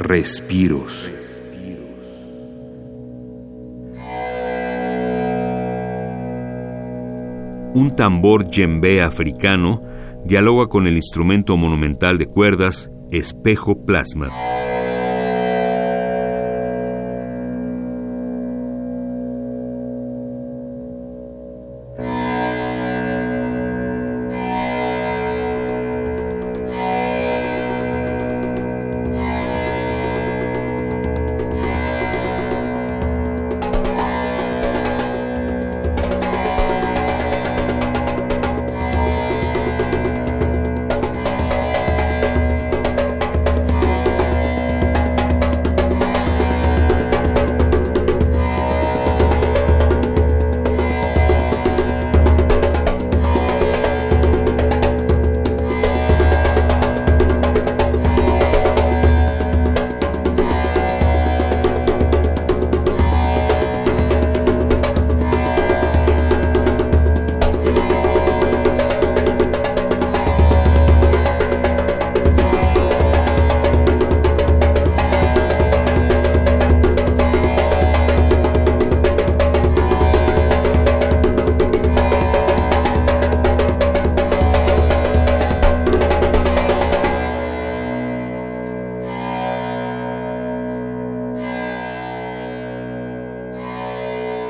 Respiros. Un tambor djembe africano dialoga con el instrumento monumental de cuerdas espejo plasma.